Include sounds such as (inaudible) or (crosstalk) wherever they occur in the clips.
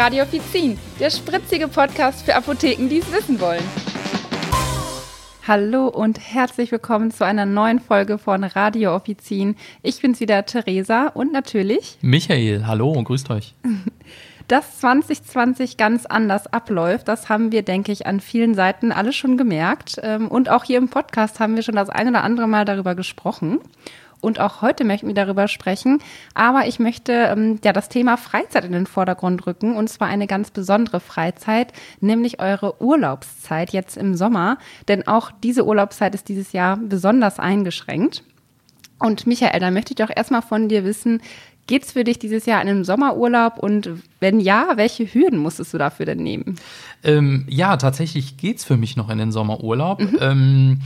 Radio Offizin, der spritzige Podcast für Apotheken, die es wissen wollen. Hallo und herzlich willkommen zu einer neuen Folge von Radio Offizin. Ich bin's wieder, Theresa und natürlich Michael. Hallo und grüßt euch. Dass 2020 ganz anders abläuft, das haben wir, denke ich, an vielen Seiten alle schon gemerkt. Ähm, und auch hier im Podcast haben wir schon das ein oder andere Mal darüber gesprochen. Und auch heute möchten wir darüber sprechen. Aber ich möchte ähm, ja das Thema Freizeit in den Vordergrund rücken. Und zwar eine ganz besondere Freizeit, nämlich eure Urlaubszeit jetzt im Sommer. Denn auch diese Urlaubszeit ist dieses Jahr besonders eingeschränkt. Und Michael, da möchte ich doch erstmal von dir wissen, Geht es für dich dieses Jahr in einen Sommerurlaub und wenn ja, welche Hürden musstest du dafür denn nehmen? Ähm, ja, tatsächlich geht es für mich noch in den Sommerurlaub. Mhm. Ähm,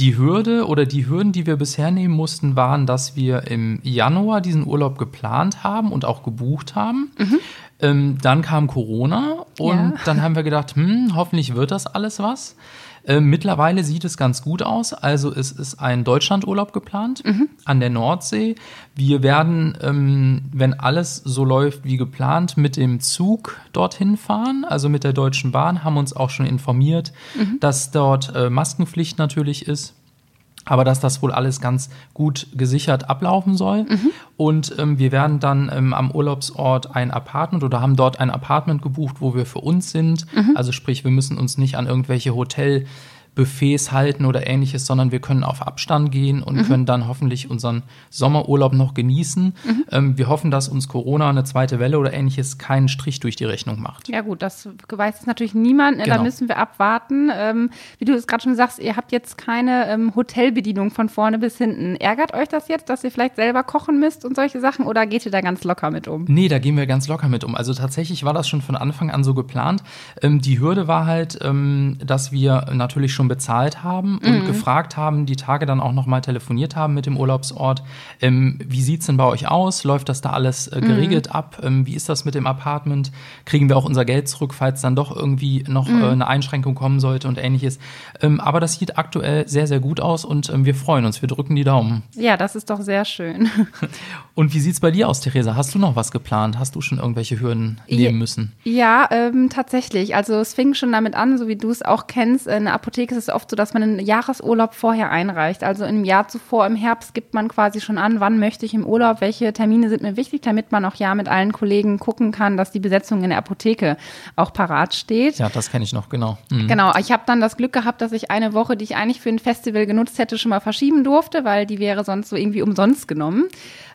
die Hürde oder die Hürden, die wir bisher nehmen mussten, waren, dass wir im Januar diesen Urlaub geplant haben und auch gebucht haben. Mhm. Ähm, dann kam Corona und ja. dann haben wir gedacht, hm, hoffentlich wird das alles was. Äh, mittlerweile sieht es ganz gut aus. Also es ist ein Deutschlandurlaub geplant mhm. an der Nordsee. Wir werden, ähm, wenn alles so läuft wie geplant, mit dem Zug dorthin fahren, also mit der Deutschen Bahn, haben uns auch schon informiert, mhm. dass dort äh, Maskenpflicht natürlich ist aber dass das wohl alles ganz gut gesichert ablaufen soll. Mhm. Und ähm, wir werden dann ähm, am Urlaubsort ein Apartment oder haben dort ein Apartment gebucht, wo wir für uns sind. Mhm. Also sprich, wir müssen uns nicht an irgendwelche Hotel Buffets halten oder ähnliches, sondern wir können auf Abstand gehen und mhm. können dann hoffentlich unseren Sommerurlaub noch genießen. Mhm. Ähm, wir hoffen, dass uns Corona eine zweite Welle oder ähnliches keinen Strich durch die Rechnung macht. Ja gut, das weiß natürlich niemand. Genau. Da müssen wir abwarten. Ähm, wie du es gerade schon sagst, ihr habt jetzt keine ähm, Hotelbedienung von vorne bis hinten. Ärgert euch das jetzt, dass ihr vielleicht selber kochen müsst und solche Sachen oder geht ihr da ganz locker mit um? Nee, da gehen wir ganz locker mit um. Also tatsächlich war das schon von Anfang an so geplant. Ähm, die Hürde war halt, ähm, dass wir natürlich schon schon bezahlt haben und mhm. gefragt haben, die Tage dann auch nochmal telefoniert haben mit dem Urlaubsort. Ähm, wie sieht es denn bei euch aus? Läuft das da alles äh, geregelt mhm. ab? Ähm, wie ist das mit dem Apartment? Kriegen wir auch unser Geld zurück, falls dann doch irgendwie noch mhm. äh, eine Einschränkung kommen sollte und ähnliches? Ähm, aber das sieht aktuell sehr, sehr gut aus und ähm, wir freuen uns. Wir drücken die Daumen. Ja, das ist doch sehr schön. (laughs) und wie sieht es bei dir aus, Theresa? Hast du noch was geplant? Hast du schon irgendwelche Hürden nehmen müssen? Ja, ähm, tatsächlich. Also es fing schon damit an, so wie du es auch kennst, eine Apotheke ist es oft so, dass man einen Jahresurlaub vorher einreicht. Also im Jahr zuvor, im Herbst, gibt man quasi schon an, wann möchte ich im Urlaub, welche Termine sind mir wichtig, damit man auch ja mit allen Kollegen gucken kann, dass die Besetzung in der Apotheke auch parat steht. Ja, das kenne ich noch, genau. Mhm. Genau, ich habe dann das Glück gehabt, dass ich eine Woche, die ich eigentlich für ein Festival genutzt hätte, schon mal verschieben durfte, weil die wäre sonst so irgendwie umsonst genommen.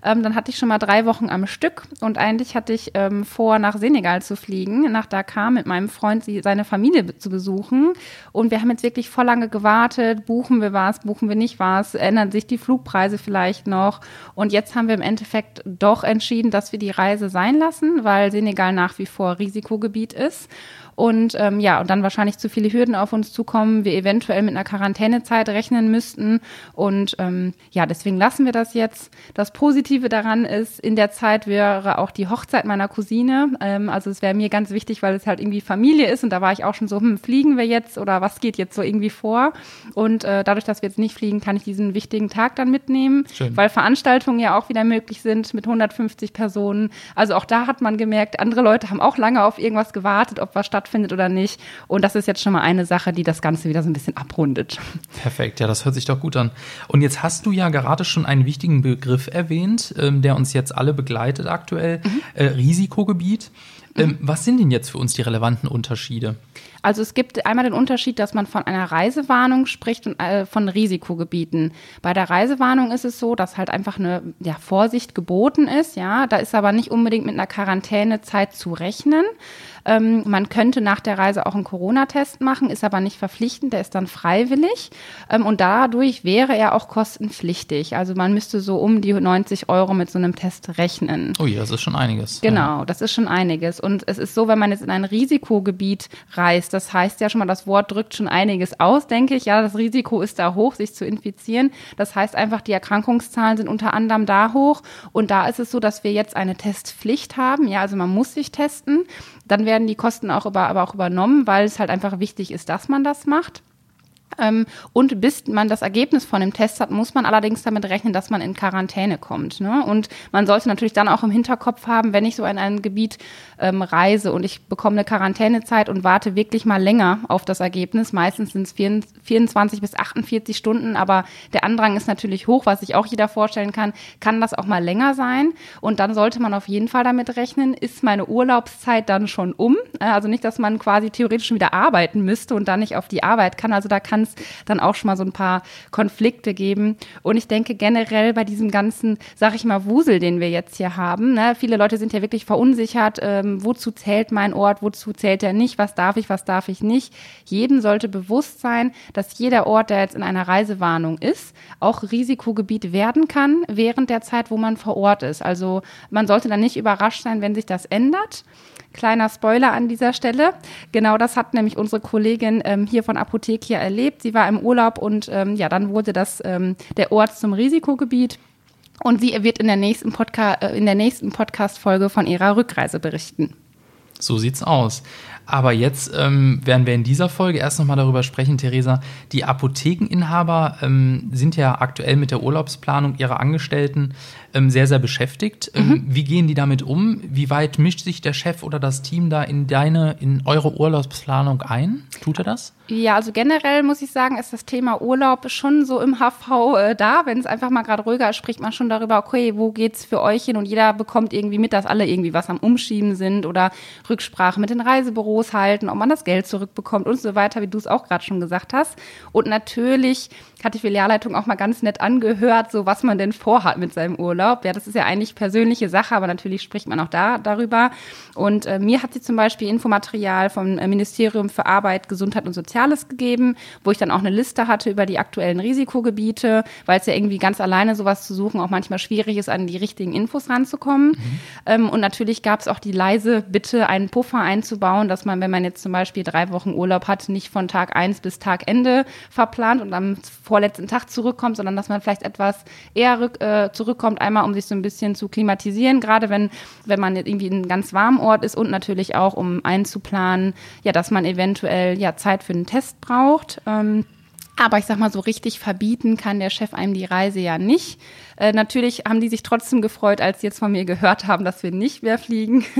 Ähm, dann hatte ich schon mal drei Wochen am Stück und eigentlich hatte ich ähm, vor, nach Senegal zu fliegen, nach Dakar mit meinem Freund seine Familie zu besuchen. Und wir haben jetzt wirklich voll lange gewartet. Buchen wir was, buchen wir nicht was? Ändern sich die Flugpreise vielleicht noch? Und jetzt haben wir im Endeffekt doch entschieden, dass wir die Reise sein lassen, weil Senegal nach wie vor Risikogebiet ist. Und ähm, ja, und dann wahrscheinlich zu viele Hürden auf uns zukommen, wir eventuell mit einer Quarantänezeit rechnen müssten. Und ähm, ja, deswegen lassen wir das jetzt. Das Positive daran ist, in der Zeit wäre auch die Hochzeit meiner Cousine. Ähm, also es wäre mir ganz wichtig, weil es halt irgendwie Familie ist. Und da war ich auch schon so, hm, fliegen wir jetzt oder was geht jetzt so irgendwie vor? Und äh, dadurch, dass wir jetzt nicht fliegen, kann ich diesen wichtigen Tag dann mitnehmen, Schön. weil Veranstaltungen ja auch wieder möglich sind mit 150 Personen. Also auch da hat man gemerkt, andere Leute haben auch lange auf irgendwas gewartet, ob was stattfindet stattfindet oder nicht. Und das ist jetzt schon mal eine Sache, die das Ganze wieder so ein bisschen abrundet. Perfekt, ja, das hört sich doch gut an. Und jetzt hast du ja gerade schon einen wichtigen Begriff erwähnt, ähm, der uns jetzt alle begleitet aktuell, mhm. äh, Risikogebiet. Ähm, was sind denn jetzt für uns die relevanten Unterschiede? Also es gibt einmal den Unterschied, dass man von einer Reisewarnung spricht und äh, von Risikogebieten. Bei der Reisewarnung ist es so, dass halt einfach eine ja, Vorsicht geboten ist. Ja, da ist aber nicht unbedingt mit einer Quarantänezeit zu rechnen. Ähm, man könnte nach der Reise auch einen Corona-Test machen, ist aber nicht verpflichtend, der ist dann freiwillig. Ähm, und dadurch wäre er auch kostenpflichtig. Also man müsste so um die 90 Euro mit so einem Test rechnen. Oh ja, das ist schon einiges. Genau, das ist schon einiges. Und es ist so, wenn man jetzt in ein Risikogebiet reist, das heißt ja schon mal, das Wort drückt schon einiges aus, denke ich. Ja, das Risiko ist da hoch, sich zu infizieren. Das heißt einfach, die Erkrankungszahlen sind unter anderem da hoch. Und da ist es so, dass wir jetzt eine Testpflicht haben. Ja, also man muss sich testen. Dann werden die Kosten auch über, aber auch übernommen, weil es halt einfach wichtig ist, dass man das macht. Ähm, und bis man das Ergebnis von dem Test hat, muss man allerdings damit rechnen, dass man in Quarantäne kommt. Ne? Und man sollte natürlich dann auch im Hinterkopf haben, wenn ich so in ein Gebiet ähm, reise und ich bekomme eine Quarantänezeit und warte wirklich mal länger auf das Ergebnis. Meistens sind es 24 bis 48 Stunden, aber der Andrang ist natürlich hoch, was sich auch jeder vorstellen kann. Kann das auch mal länger sein? Und dann sollte man auf jeden Fall damit rechnen, ist meine Urlaubszeit dann schon um? Äh, also nicht, dass man quasi theoretisch wieder arbeiten müsste und dann nicht auf die Arbeit kann. Also da kann es dann auch schon mal so ein paar Konflikte geben. Und ich denke generell bei diesem ganzen, sag ich mal, Wusel, den wir jetzt hier haben, ne, viele Leute sind ja wirklich verunsichert, ähm, wozu zählt mein Ort, wozu zählt er nicht, was darf ich, was darf ich nicht. Jedem sollte bewusst sein, dass jeder Ort, der jetzt in einer Reisewarnung ist, auch Risikogebiet werden kann während der Zeit, wo man vor Ort ist. Also man sollte dann nicht überrascht sein, wenn sich das ändert. Kleiner Spoiler an dieser Stelle. Genau das hat nämlich unsere Kollegin ähm, hier von Apothekia erlebt. Sie war im Urlaub und ähm, ja, dann wurde das ähm, der Ort zum Risikogebiet. Und sie wird in der nächsten, Podca äh, in der nächsten Podcast-Folge von ihrer Rückreise berichten. So sieht's aus. Aber jetzt ähm, werden wir in dieser Folge erst nochmal darüber sprechen, Theresa. Die Apothekeninhaber ähm, sind ja aktuell mit der Urlaubsplanung ihrer Angestellten ähm, sehr, sehr beschäftigt. Ähm, mhm. wie gehen die damit um? Wie weit mischt sich der Chef oder das Team da in deine, in eure Urlaubsplanung ein? Tut er das? Ja, also generell muss ich sagen, ist das Thema Urlaub schon so im HV äh, da. Wenn es einfach mal gerade ruhiger ist, spricht man schon darüber, okay, wo geht's für euch hin? Und jeder bekommt irgendwie mit, dass alle irgendwie was am Umschieben sind oder Rücksprache mit den Reisebüros halten, ob man das Geld zurückbekommt und so weiter, wie du es auch gerade schon gesagt hast. Und natürlich hat die Filialleitung auch mal ganz nett angehört, so was man denn vorhat mit seinem Urlaub. Ja, das ist ja eigentlich persönliche Sache, aber natürlich spricht man auch da darüber. Und äh, mir hat sie zum Beispiel Infomaterial vom äh, Ministerium für Arbeit, Gesundheit und Soziales gegeben, wo ich dann auch eine Liste hatte über die aktuellen Risikogebiete, weil es ja irgendwie ganz alleine sowas zu suchen auch manchmal schwierig ist, an die richtigen Infos ranzukommen. Mhm. Ähm, und natürlich gab es auch die leise Bitte, einen Puffer einzubauen, dass man, wenn man jetzt zum Beispiel drei Wochen Urlaub hat, nicht von Tag eins bis Tag Ende verplant und am vorletzten Tag zurückkommt, sondern dass man vielleicht etwas eher rück, äh, zurückkommt, einmal um sich so ein bisschen zu klimatisieren, gerade wenn, wenn man jetzt irgendwie in einem ganz warmen Ort ist und natürlich auch, um einzuplanen, ja, dass man eventuell ja Zeit für einen Test braucht. Ähm, aber ich sag mal, so richtig verbieten kann der Chef einem die Reise ja nicht. Äh, natürlich haben die sich trotzdem gefreut, als sie jetzt von mir gehört haben, dass wir nicht mehr fliegen. (laughs)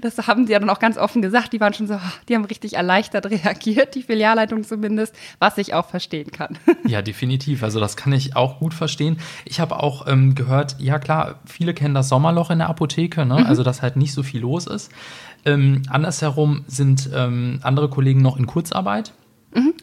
Das haben sie ja dann auch ganz offen gesagt. Die waren schon so, die haben richtig erleichtert (laughs) reagiert, die Filialleitung zumindest, was ich auch verstehen kann. (laughs) Ja, definitiv. Also das kann ich auch gut verstehen. Ich habe auch ähm, gehört, ja klar, viele kennen das Sommerloch in der Apotheke, ne? Mhm. also dass halt nicht so viel los ist. Ähm, andersherum sind ähm, andere Kollegen noch in Kurzarbeit.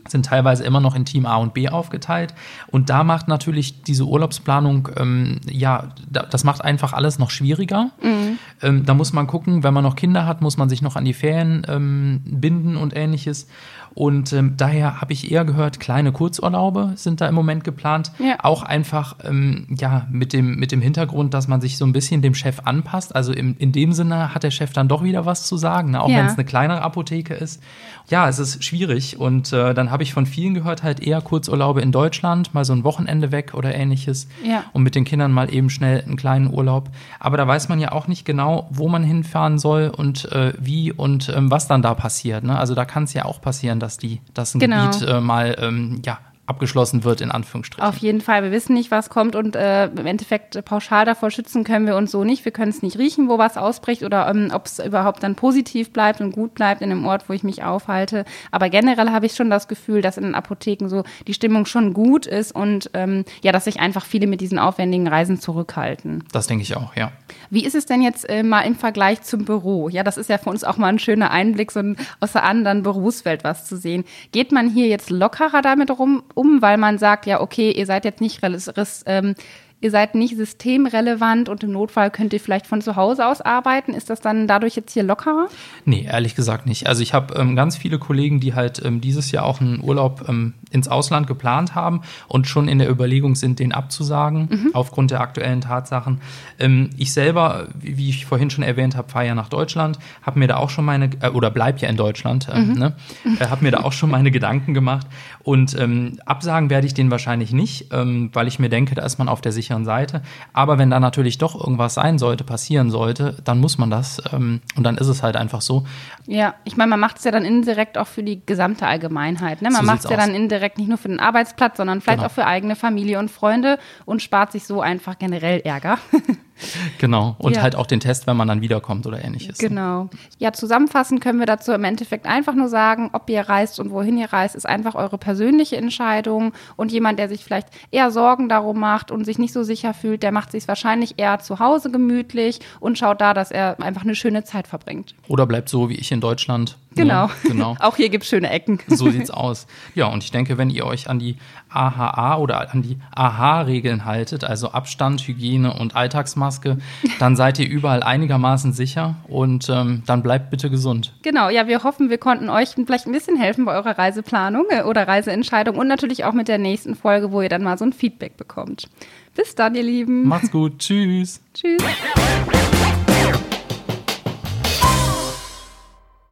Sind teilweise immer noch in Team A und B aufgeteilt. Und da macht natürlich diese Urlaubsplanung, ähm, ja, das macht einfach alles noch schwieriger. Mhm. Ähm, da muss man gucken, wenn man noch Kinder hat, muss man sich noch an die Ferien ähm, binden und ähnliches. Und ähm, daher habe ich eher gehört, kleine Kurzurlaube sind da im Moment geplant. Ja. Auch einfach ähm, ja, mit, dem, mit dem Hintergrund, dass man sich so ein bisschen dem Chef anpasst. Also im, in dem Sinne hat der Chef dann doch wieder was zu sagen, ne? auch ja. wenn es eine kleinere Apotheke ist. Ja, es ist schwierig. Und äh, dann habe ich von vielen gehört, halt eher Kurzurlaube in Deutschland, mal so ein Wochenende weg oder ähnliches. Ja. Und mit den Kindern mal eben schnell einen kleinen Urlaub. Aber da weiß man ja auch nicht genau, wo man hinfahren soll und äh, wie und ähm, was dann da passiert. Ne? Also da kann es ja auch passieren, dass die, dass ein genau. Gebiet äh, mal ähm, ja, abgeschlossen wird, in Anführungsstrichen. Auf jeden Fall. Wir wissen nicht, was kommt und äh, im Endeffekt pauschal davor schützen können wir uns so nicht. Wir können es nicht riechen, wo was ausbricht oder ähm, ob es überhaupt dann positiv bleibt und gut bleibt in dem Ort, wo ich mich aufhalte. Aber generell habe ich schon das Gefühl, dass in den Apotheken so die Stimmung schon gut ist und ähm, ja, dass sich einfach viele mit diesen aufwendigen Reisen zurückhalten. Das denke ich auch, ja. Wie ist es denn jetzt äh, mal im Vergleich zum Büro? Ja, das ist ja für uns auch mal ein schöner Einblick, so aus der anderen Berufswelt was zu sehen. Geht man hier jetzt lockerer damit rum, um, weil man sagt, ja, okay, ihr seid jetzt nicht ähm, ihr seid nicht systemrelevant und im Notfall könnt ihr vielleicht von zu Hause aus arbeiten. Ist das dann dadurch jetzt hier lockerer? Nee, ehrlich gesagt nicht. Also ich habe ähm, ganz viele Kollegen, die halt ähm, dieses Jahr auch einen Urlaub ähm, ins Ausland geplant haben und schon in der Überlegung sind, den abzusagen, mhm. aufgrund der aktuellen Tatsachen. Ähm, ich selber, wie, ich vorhin schon erwähnt habe, fahre ja nach Deutschland, habe mir da auch schon meine, äh, oder bleib ja in Deutschland, äh, mhm. ne? äh, habe mir da auch schon meine (laughs) Gedanken gemacht. Und ähm, absagen werde ich den wahrscheinlich nicht, ähm, weil ich mir denke, da ist man auf der sicheren sicheren Seite. Aber wenn da natürlich doch irgendwas sein sollte, passieren sollte, dann muss man das. Ähm, und dann ist es halt einfach so. Ja, ich meine, man macht es ja dann indirekt auch für die gesamte Allgemeinheit. Ne? Man So macht es ja aus. dann indirekt nicht nur für den Arbeitsplatz, sondern vielleicht Genau. auch für eigene Familie und Freunde und spart sich so einfach generell Ärger. (laughs) Genau. Und Ja. halt auch den Test, wenn man dann wiederkommt oder ähnliches. Genau. Ja, zusammenfassend können wir dazu im Endeffekt einfach nur sagen, ob ihr reist und wohin ihr reist, ist einfach eure persönliche Entscheidung. Und jemand, der sich vielleicht eher Sorgen darum macht und sich nicht so sicher fühlt, der macht sich wahrscheinlich eher zu Hause gemütlich und schaut da, dass er einfach eine schöne Zeit verbringt. Oder bleibt so wie ich in Deutschland. Genau. Ja, genau. (laughs) Auch hier gibt es schöne Ecken. (laughs) So sieht's aus. Ja, und ich denke, wenn ihr euch an die AHA oder an die AHA-Regeln haltet, also Abstand, Hygiene und Alltagsmaske, (laughs) dann seid ihr überall einigermaßen sicher und ähm, dann bleibt bitte gesund. Genau, ja, wir hoffen, wir konnten euch vielleicht ein bisschen helfen bei eurer Reiseplanung äh, oder Reiseentscheidung und natürlich auch mit der nächsten Folge, wo ihr dann mal so ein Feedback bekommt. Bis dann, ihr Lieben. Macht's gut. Tschüss. Tschüss.